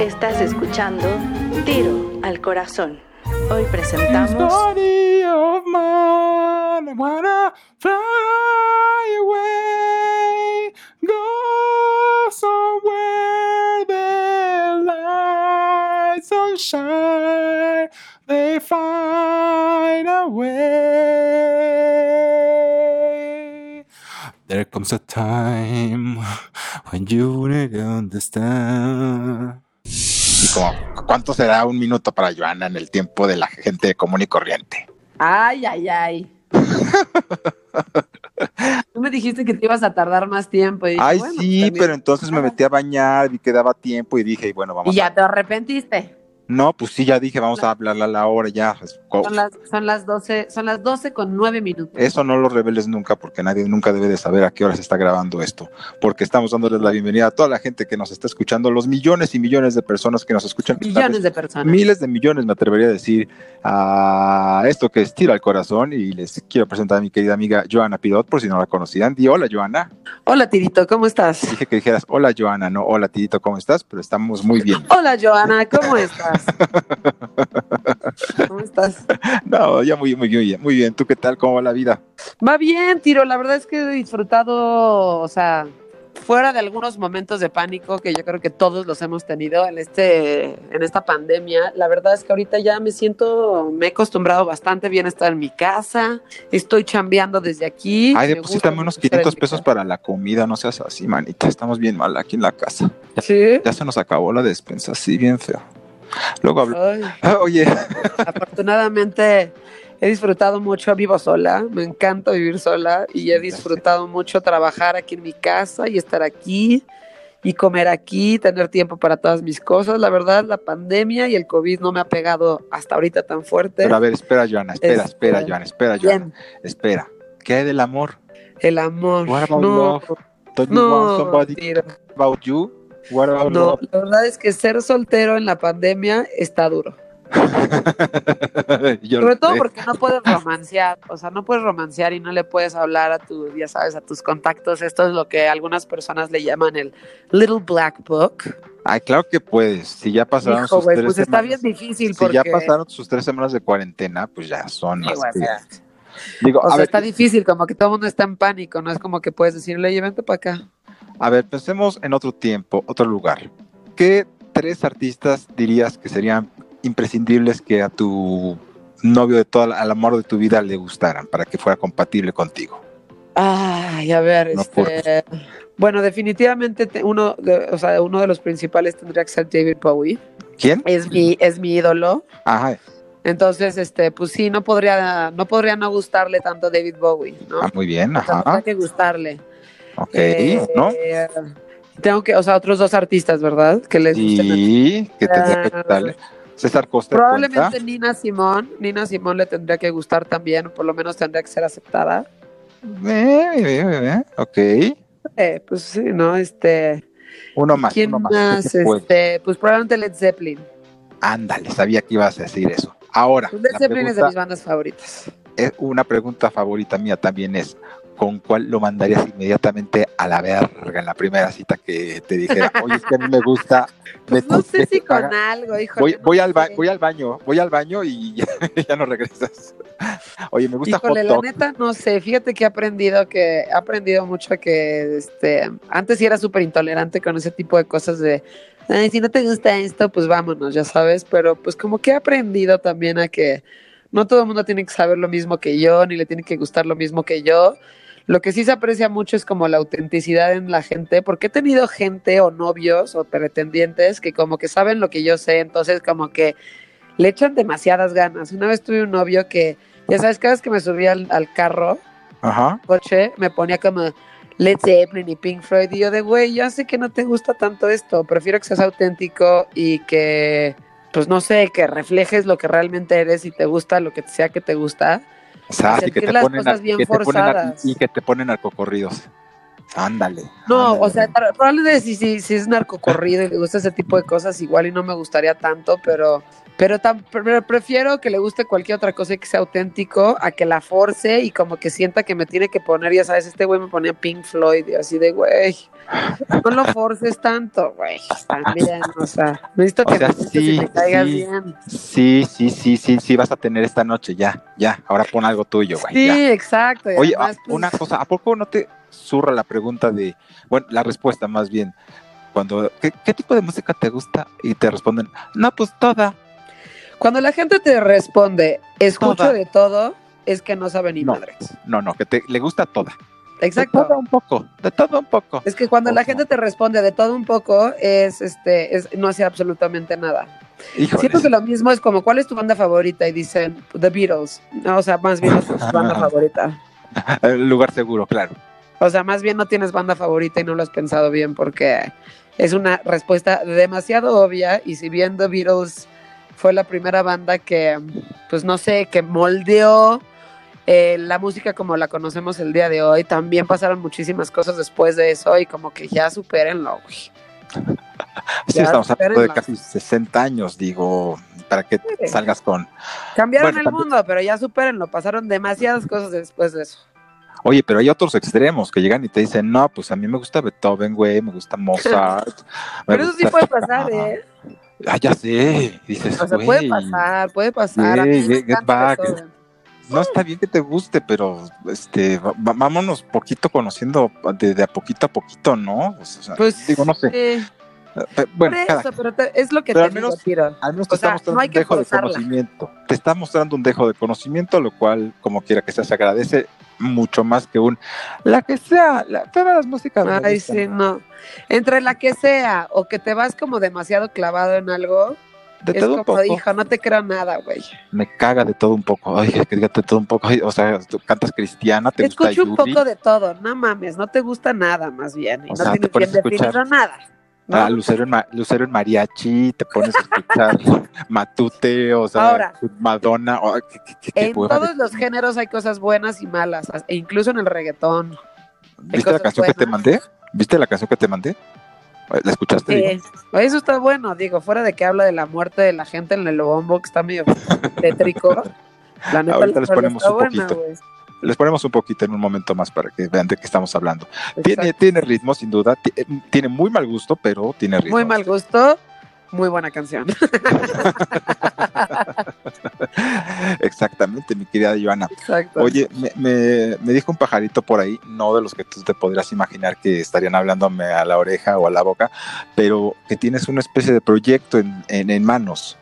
Estás escuchando Tiro al Corazón. Hoy presentamos Body of mine, wanna fly away, go somewhere the lights don't shine, they find a way. There comes a time when you to understand. Y como, ¿cuánto será un minuto para Joana en el tiempo de la gente común y corriente? Ay, ay, ay. Tú me dijiste que te ibas a tardar más tiempo. Y dije, Ay, bueno, sí, también- pero entonces me metí a bañar y quedaba tiempo y dije, bueno, vamos Y ya a... te arrepentiste. No, pues sí, ya dije, vamos a hablar a la hora ya. Co- Son las, son las 12, son las 12 con 9 minutos. Eso no lo reveles nunca porque nadie nunca debe de saber a qué hora se está grabando esto. Porque estamos dándoles la bienvenida a toda la gente que nos está escuchando, los millones y millones de personas que nos escuchan. Millones de personas. Miles de millones, me atrevería a decir, a esto que es Tira al Corazón. Y les quiero presentar a mi querida amiga Joana Pirot, por si no la conocían. Di hola, Joana. Hola, Tirito, ¿cómo estás? Dije que dijeras hola, Joana, no hola, Tidito, ¿cómo estás? Pero estamos muy bien. Hola, Joana, ¿cómo estás? ¿Cómo estás? No, ya muy, muy bien, muy bien. ¿Tú qué tal? ¿Cómo va la vida? Va bien, Tiro. La verdad es que he disfrutado, o sea, fuera de algunos momentos de pánico que yo creo que todos los hemos tenido en este, en esta pandemia. La verdad es que ahorita ya me siento, me he acostumbrado bastante bien a estar en mi casa. Estoy chambeando desde aquí. Ay, Me deposítame unos mucho estar en 500 mi pesos para la comida, no seas así, manita. Estamos bien mal aquí en la casa. Sí. Ya se nos acabó la despensa, sí, bien feo. Luego hablo. Ah, Oye, afortunadamente he disfrutado mucho, vivo sola, me encanta vivir sola y he disfrutado mucho trabajar aquí en mi casa y estar aquí y comer aquí, tener tiempo para todas mis cosas. La verdad, la pandemia y el COVID no me ha pegado hasta ahorita tan fuerte. pero a ver, espera, Joana, espera, Este, espera, Joana, espera, Joana, espera. ¿Qué hay del amor? el amor. What about No, love? Don't you want no, somebody about you? No, la verdad es que ser soltero en la pandemia está duro. Sobre todo porque no puedes romancear, o sea, no puedes romancear y no le puedes hablar a tu, ya sabes, a tus contactos. Esto es lo que algunas personas le llaman el Little Black Book. Ay, claro que puedes. Si ya pasaron Hijo, sus güey, tres pues está semanas- bien difícil Si porque... ya pasaron sus tres semanas de cuarentena, pues ya son más. Digo, o a sea, ver, está difícil, como que todo el mundo está en pánico, no es como que puedes decirle, oye, vente para acá. A ver, pensemos en otro tiempo, otro lugar. ¿Qué tres artistas dirías que serían imprescindibles que a tu novio de toda, la- al amor de tu vida le gustaran para que fuera compatible contigo? Ay, a ver, No, este... Bueno, definitivamente te- uno, de, o sea, uno de los principales tendría que ser David Bowie. ¿Quién? Es mi, es mi ídolo. Ajá. Entonces, este, pues sí, no podría, no podría no gustarle tanto David Bowie, ¿no? Ah, muy bien, O sea, ajá. tendría que gustarle. Ok, Eh, ¿no? Tengo que, o sea, otros dos artistas, ¿verdad? Que les gusten. Sí, que tendría que Ah, gustarle. César Costa. Probablemente cuenta? Nina Simón, Nina Simón le tendría que gustar también, por lo menos tendría que ser aceptada. Eh, ok. Eh, pues sí, ¿no? Este, Uno más, ¿quién uno más. Este, pues probablemente Led Zeppelin. Ándale, sabía que ibas a decir eso. Ahora, Led Zeppelin es de mis bandas favoritas. es una pregunta favorita mía también es, ¿con cuál lo mandarías inmediatamente a la verga en la primera cita que te dijera, oye, es que a mí me gusta... Me- no sé si con algo, hijo. Voy, voy, al voy al baño, voy al baño y ya, ya no regresas. Oye, me gusta Híjole, hot la neta, no sé. Fíjate que he aprendido que he aprendido mucho que este antes sí era súper intolerante con ese tipo de cosas de "Ay, si no te gusta esto, pues vámonos, ya sabes. Pero pues como que he aprendido también a que no todo el mundo tiene que saber lo mismo que yo, ni le tiene que gustar lo mismo que yo. Lo que sí se aprecia mucho es como la autenticidad en la gente, porque he tenido gente o novios o pretendientes que como que saben lo que yo sé, entonces como que le echan demasiadas ganas. Una vez tuve un novio que, ya sabes, cada vez que me subía al, al carro, Ajá. coche, me ponía como Led Zeppelin y Pink Floyd, y yo de, güey, ya sé que no te gusta tanto esto, prefiero que seas auténtico y que, pues no sé, que reflejes lo que realmente eres y te gusta lo que sea que te gusta. Sea, así que te las ponen, cosas a- bien que te ponen a- forzadas. y que te ponen narcocorridos. Ándale. No, ándale. o sea, probablemente si, si, si es narcocorrido y le gusta ese tipo de cosas, igual y no me gustaría tanto, pero Pero, pero prefiero que le guste cualquier otra cosa y que sea auténtico a que la force y como que sienta que me tiene que poner, ya sabes, este güey me ponía Pink Floyd y así de, güey, no lo forces tanto, güey, también, o sea, necesito O que sea, me sí, y me caigas sí. bien. Sí, sí, sí, sí, sí, vas a tener esta noche, ya, ya. Ahora pon algo tuyo, güey. Sí, ya. exacto. Oye, además, pues, una cosa, ¿a poco no te zurra la pregunta de, bueno, la respuesta más bien, cuando, ¿qué, qué tipo de música te gusta? Y te responden, no, pues toda. Cuando la gente te responde, escucho Toda. de todo, es que no sabe ni No. madres. No, no, que te, le gusta toda. De Exacto. todo un poco, de todo un poco. Es que cuando la gente te responde de todo un poco, es este, es, no hace absolutamente nada. Híjole. Siento que lo mismo es como, ¿cuál es tu banda favorita? Y dicen, The Beatles. No, o sea, más bien es tu banda favorita. Lugar seguro, claro. O sea, más bien no tienes banda favorita y no lo has pensado bien porque es una respuesta demasiado obvia y si bien The Beatles fue la primera banda que, pues no sé, que moldeó eh, la música como la conocemos el día de hoy, también pasaron muchísimas cosas después de eso y como que ya supérenlo, güey. Sí, estamos hablando de casi 60 años, digo, para que Sí. salgas con... Cambiaron Bueno, el también- mundo, pero ya supérenlo, pasaron demasiadas cosas después de eso. Oye, pero hay otros extremos que llegan y te dicen, no, pues a mí me gusta Beethoven, güey, me gusta Mozart. me Pero eso sí puede pasar, ¿eh? Ah, ya sé. Dices, O sea, puede pasar, puede pasar. Get- get back. No está bien que te guste, pero este, vámonos poquito conociendo de, de a poquito a poquito, ¿no? O sea, Pues, digo, no sé. Pe- Bueno, por cada- eso, pero te- es lo que Pero te al digo, menos- Tiro. al menos te o sea, está mostrando no un dejo de forzarla. conocimiento. Te está mostrando un dejo de conocimiento, lo cual, como quiera que sea, se agradece mucho más que un la que sea, la, todas las músicas. Ay, sí, no. Entre la que sea o que te vas como demasiado clavado en algo, De es todo un como, poco. hija, no te creo nada, güey. Me caga de todo un poco. Ay, que de todo un poco. Ay, o sea, tú cantas cristiana, te gusta Escucho un Yuri. poco de todo, no mames, no te gusta nada más bien. Y O no sea, te tienes pones bien definido nada. ¿No? Ah, Lucero en, Lucero en mariachi, te pones a escuchar Matute, o sea, Ahora. Madonna. o- ¿qué- qué- qué- en todos los géneros hay cosas buenas y malas, e incluso en el reggaetón. ¿Viste la canción que te mandé? ¿Viste la canción que te mandé? ¿La escuchaste? Eh, eso está bueno, digo, fuera de que habla de la muerte de la gente en el bombo, que está medio tétrico. La neta, Ahorita les ponemos un poquito. Les ponemos un poquito en un momento más para que vean de qué estamos hablando. Tiene, Exacto. tiene ritmo, sin duda. eh, Tiene muy mal gusto, pero tiene ritmo. Muy mal gusto, muy buena canción. Exactamente, mi querida Joana. Exacto. Oye, me, me- me dijo un pajarito por ahí, no de los que tú te podrías imaginar que estarían hablándome a la oreja o a la boca, pero que tienes una especie de proyecto en, en- en manos.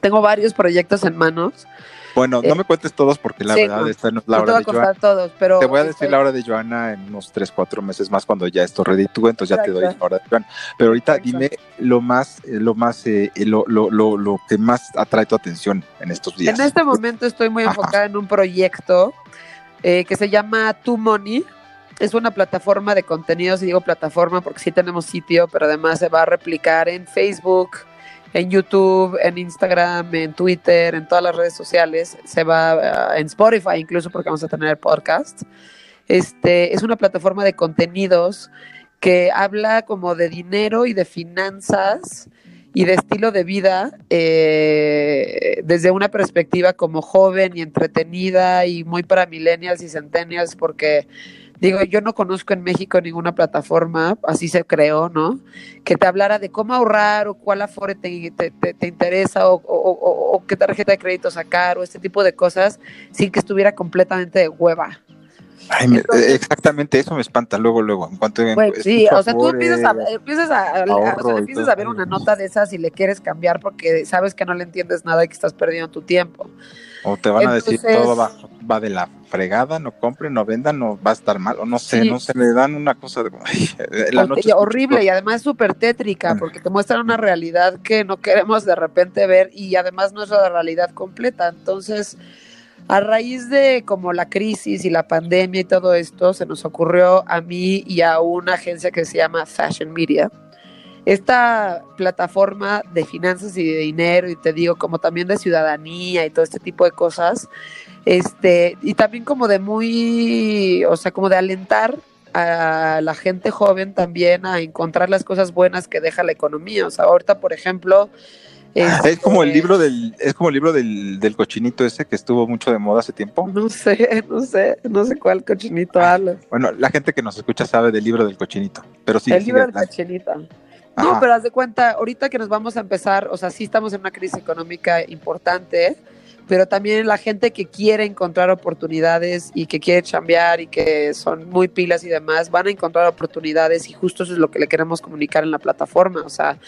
Tengo varios proyectos en manos. Bueno, Eh, no me cuentes todos porque la sí, verdad esta no es la No te hora voy a de Joana. todos, pero. Te voy a decir la hora de Joana en unos 3, 4 meses más cuando ya esto reditúe, entonces ya te doy la hora de Joana. Pero ahorita Exacto. dime lo más, eh, lo más, eh, lo, lo, lo, lo que más atrae tu atención en estos días. En este momento estoy muy Ajá. enfocada en un proyecto eh, que se llama Tu Money. Es una plataforma de contenidos, y digo plataforma porque sí tenemos sitio, pero además se va a replicar en Facebook, en YouTube, en Instagram, en Twitter, en todas las redes sociales. Se va ah, en Spotify incluso porque vamos a tener podcast. Este es una plataforma de contenidos que habla como de dinero y de finanzas y de estilo de vida eh, desde una perspectiva como joven y entretenida y muy para millennials y centennials porque digo yo no conozco en México ninguna plataforma así se creó no que te hablara de cómo ahorrar o cuál afore te, te, te- te interesa o, o- o- o qué tarjeta de crédito sacar o este tipo de cosas sin que estuviera completamente de hueva Ay, Entonces- exactamente, eso me espanta luego, luego. En cuanto Güey, sí, o sea, tú empiezas a, empiezas a, a- o sea, empiezas a ver una nota de esas y le quieres cambiar porque sabes que no le entiendes nada y que estás perdiendo tu tiempo. O te van a decir Entonces- todo va, va de la fregada, no compren, no vendan, no va a estar mal, o no sé, Sí. no se le dan una cosa de, la noche horrible y además súper tétrica Bueno. porque te muestran una realidad que no queremos de repente ver y además no es la realidad completa. Entonces, a raíz de como la crisis y la pandemia y todo esto, se nos ocurrió a mí y a una agencia que se llama Fashion Media. Esta plataforma de finanzas y de dinero, y te digo, como también de ciudadanía y todo este tipo de cosas, este, y también como de muy, o sea, como de alentar a la gente joven también a encontrar las cosas buenas que deja la economía. O sea, ahorita, por ejemplo, Es como el Este, libro del, es como el libro del, del cochinito ese que estuvo mucho de moda hace tiempo. No sé, no sé, no sé cuál cochinito habla. Bueno, la gente que nos escucha sabe del libro del cochinito, pero sí. el libro del cochinito. Ajá. No, pero haz de cuenta, ahorita que nos vamos a empezar, o sea, sí estamos en una crisis económica importante, pero también la gente que quiere encontrar oportunidades y que quiere chambear y que son muy pilas y demás, van a encontrar oportunidades y justo eso es lo que le queremos comunicar en la plataforma, o sea,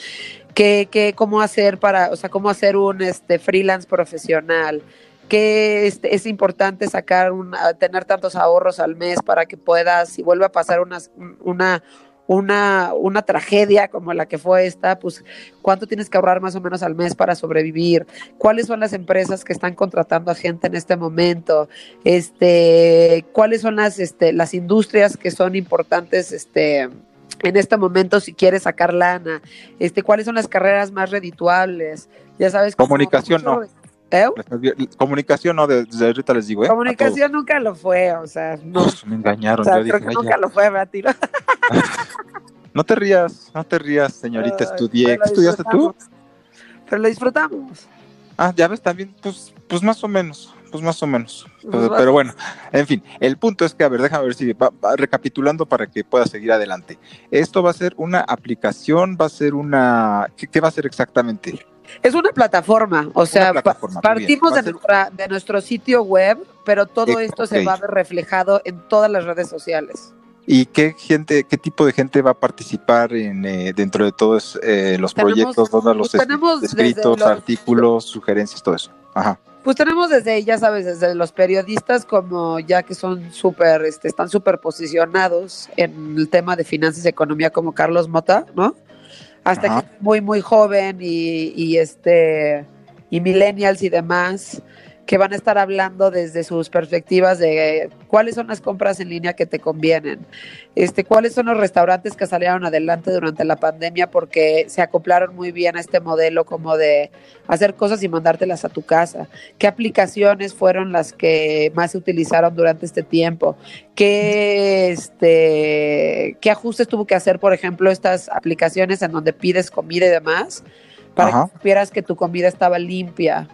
que, que cómo hacer para, o sea, cómo hacer un este freelance profesional, este, es importante sacar un, tener tantos ahorros al mes para que puedas, si vuelve a pasar una, una, una, una tragedia como la que fue esta, pues cuánto tienes que ahorrar más o menos al mes para sobrevivir, cuáles son las empresas que están contratando a gente en este momento, este, cuáles son las, este, las industrias que son importantes, este, en este momento si quieres sacar lana, este, cuáles son las carreras más redituables, ya sabes. como- Comunicación, no. ¿Eh? Comunicación, no, de- desde ahorita les digo, ¿eh? Comunicación nunca lo fue, o sea, no. Uf, me engañaron. O sea, yo creo dije, que "Ay, nunca ya". lo fue, Betty. ¿no? No te rías, no te rías, señorita. Ay, Estudié. pero ¿Qué estudiaste tú? Pero lo disfrutamos. Ah, ya ves, también, pues, pues más o menos, pues más o menos. Pues Pero, bueno, en fin, el punto es que, a ver, déjame ver si va, va recapitulando para que pueda seguir adelante. Esto va a ser una aplicación, va a ser una, ¿qué, qué va a ser exactamente? Es una plataforma, o sea, plataforma, partimos de, ser- nuestra, de nuestro sitio web, pero todo Eh, esto se va a ver reflejado en todas las redes sociales. ¿Y qué gente, qué tipo de gente va a participar en eh, dentro de todos eh, los Tenemos- proyectos, todos los escritos, los- artículos, sugerencias, todo eso? Ajá. Pues tenemos desde, ya sabes, desde los periodistas como ya que son súper, este, están súper posicionados en el tema de finanzas y economía como Carlos Mota, ¿no? Hasta Ajá. gente muy, muy joven y, y este, y millennials y demás, que van a estar hablando desde sus perspectivas de cuáles son las compras en línea que te convienen, este, cuáles son los restaurantes que salieron adelante durante la pandemia porque se acoplaron muy bien a este modelo como de hacer cosas y mandártelas a tu casa, qué aplicaciones fueron las que más se utilizaron durante este tiempo, qué, este, qué ajustes tuvo que hacer, por ejemplo, estas aplicaciones en donde pides comida y demás, para Ajá. que supieras que tu comida estaba limpia.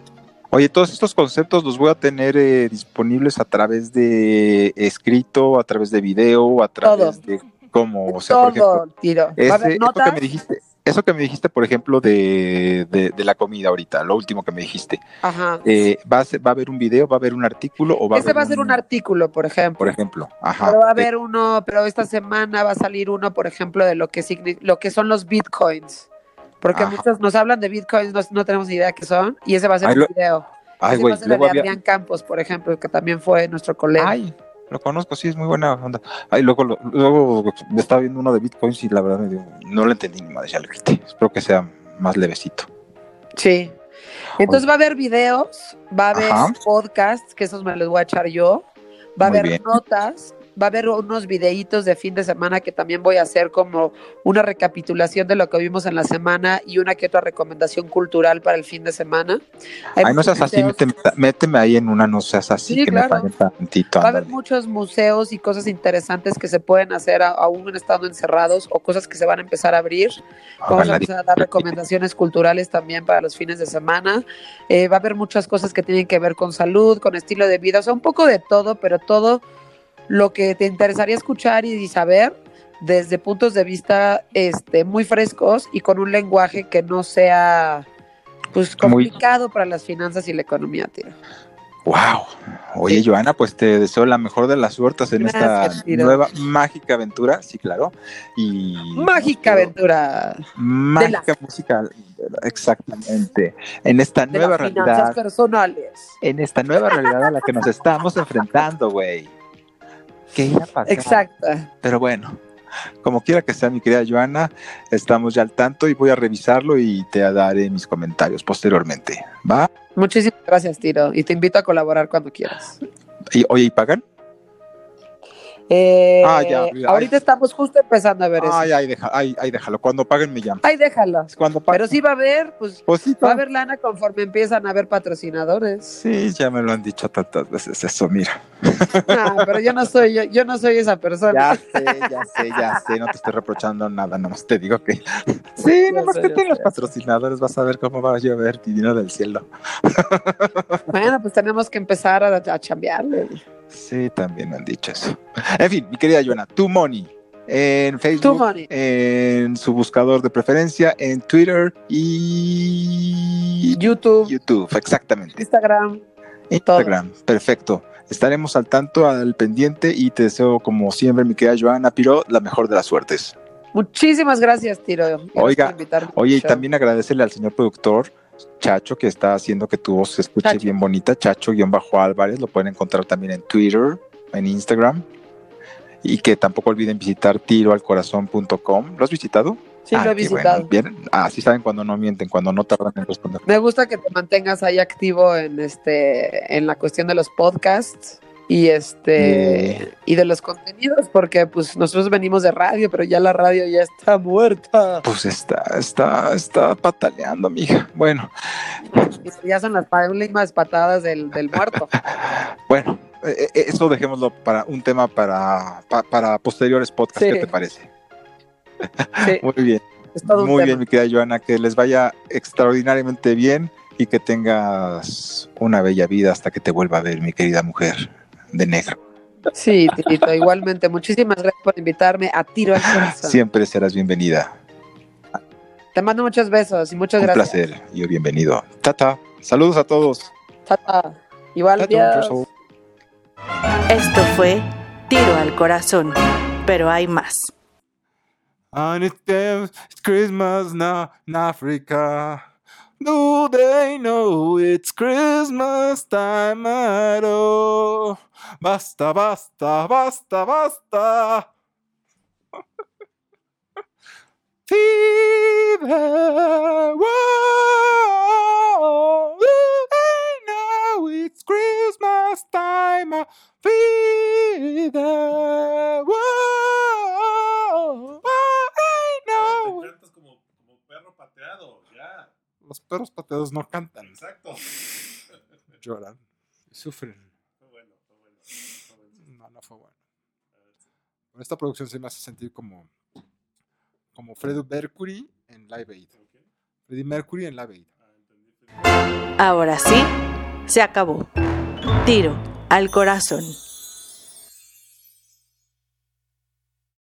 Oye, todos estos conceptos los voy a tener eh, disponibles a través de escrito, a través de video, a través de cómo, o sea, por Todo, ejemplo, tiro. A ese- que me dijiste, eso que me dijiste, por ejemplo, de, de, de la comida ahorita, lo último que me dijiste, Ajá. eh, ¿va, a ser- ¿va a haber un video, va a haber un artículo o va a Ese haber va a ser un artículo, por ejemplo. por ejemplo? Ajá. Pero va a haber uno, pero esta semana va a salir uno, por ejemplo, de lo que, lo que son los bitcoins. Porque Ajá. muchos nos hablan de bitcoins, no, no tenemos ni idea qué son, y ese va a ser un video. Ay, güey, de Adrián Campos, por ejemplo, que también fue nuestro colega. Ay, lo conozco, sí, es muy buena onda. Ay, luego, lo- luego me estaba viendo uno de bitcoins y la verdad me dio, no lo entendí ni madre, ya lo quité. Espero que sea más levecito. Sí. Entonces va a haber videos, va a haber Ajá. podcasts, que esos me los voy a echar yo, va a Muy haber bien. notas, va a haber unos videitos de fin de semana que también voy a hacer como una recapitulación de lo que vimos en la semana y una que otra recomendación cultural para el fin de semana. Hay Ay, no seas así, méteme, méteme ahí en una, no seas así, Sí, que claro. me paguen tantito. Va a haber muchos museos y cosas interesantes que se pueden hacer aún estando encerrados o cosas que se van a empezar a abrir. Vamos a empezar a dar recomendaciones culturales también para los fines de semana. Eh, va a haber muchas cosas que tienen que ver con salud, con estilo de vida, o sea, un poco de todo, pero todo lo que te interesaría escuchar y saber desde puntos de vista este, muy frescos y con un lenguaje que no sea pues Muy- complicado para las finanzas y la economía, tío. Wow. Oye, Joana, pues te deseo la mejor de las suertes en Gracias, esta Tiro. nueva mágica aventura, sí, claro. Y Mágica aventura Mágica musical, exactamente. En esta de nueva las realidad, personales. en esta nueva realidad a la que nos estamos enfrentando, güey. ¿Qué iba a pasar? Exacto. Pero bueno, como quiera que sea, mi querida Joana, estamos ya al tanto y voy a revisarlo y te daré mis comentarios posteriormente. ¿Va? Muchísimas gracias, Tiro. Y te invito a colaborar cuando quieras. Y, oye, ¿y pagan? Eh, Ah, ya, ahorita ay. estamos justo empezando a ver eso. Ay, ay, deja, ay, ay, déjalo. Cuando paguen me llaman. Ay, déjalo. Cuando. Pero sí va a haber, pues Pues sí, va a haber lana conforme empiezan a haber patrocinadores. Sí, ya me lo han dicho tantas veces eso, mira. Ah, pero yo no soy, yo, yo no soy esa persona. Ya sé, ya sé, ya sé, no te estoy reprochando nada, nada más te digo que sí, Ya nada más sé, que tengas sé. patrocinadores, vas a ver cómo va a llover dinero del cielo. Bueno, pues tenemos que empezar a, a chambearle. Sí, también me han dicho eso. En fin, mi querida Joana, Tu Money en Facebook, money. en su buscador de preferencia, en Twitter y YouTube, YouTube, exactamente. Instagram. Instagram, perfecto. Estaremos al tanto, al pendiente y te deseo, como siempre, mi querida Joana Piro, la mejor de las suertes. Muchísimas gracias, Tiro. Oiga, Oye, y también agradecerle al señor productor Chacho que está haciendo que tu voz se escuche Chacho. bien bonita. Chacho-Álvarez, lo pueden encontrar también en Twitter, en Instagram. Y que tampoco olviden visitar tiroalcorazón.com. ¿Lo has visitado? Sí, Ah, lo he qué visitado. bueno. Bien. Ah, sí saben cuando no mienten, cuando no tardan en responder. Me gusta que te mantengas ahí activo en este, en la cuestión de los podcasts y este y de los contenidos, porque pues nosotros venimos de radio, pero ya la radio ya está muerta. Pues está, está, está pataleando, mija. Bueno, ya son las últimas patadas del, del muerto. bueno, eh, eh, eso dejémoslo para un tema para, pa- para posteriores podcasts. Sí. ¿Qué te parece? Sí, Muy bien. Muy tema. bien, mi querida Joana, que les vaya extraordinariamente bien y que tengas una bella vida hasta que te vuelva a ver, mi querida mujer de negro. Sí, Tirito, igualmente. Muchísimas gracias por invitarme a tiro al corazón. Siempre serás bienvenida. Te mando muchos besos y muchas Un gracias. placer. Yo bienvenido. Tata. Saludos a todos. Tata. Igual, Tata, adiós. un. Esto fue Tiro al Corazón, pero hay más. And it's Christmas now in Africa. Do they know it's Christmas time at all? Basta, basta, basta, basta. Fever, do they know it's Christmas time? Fever, perros pateados no cantan, Exacto. lloran y sufren. Fue bueno, fue bueno. Fue bueno. No, no fue bueno. Pero esta producción se me hace sentir como, como Freddie Mercury en Live Aid. Ok. Freddie Mercury en Live Aid. Ah. Ahora sí, se acabó. Tiro al Corazón.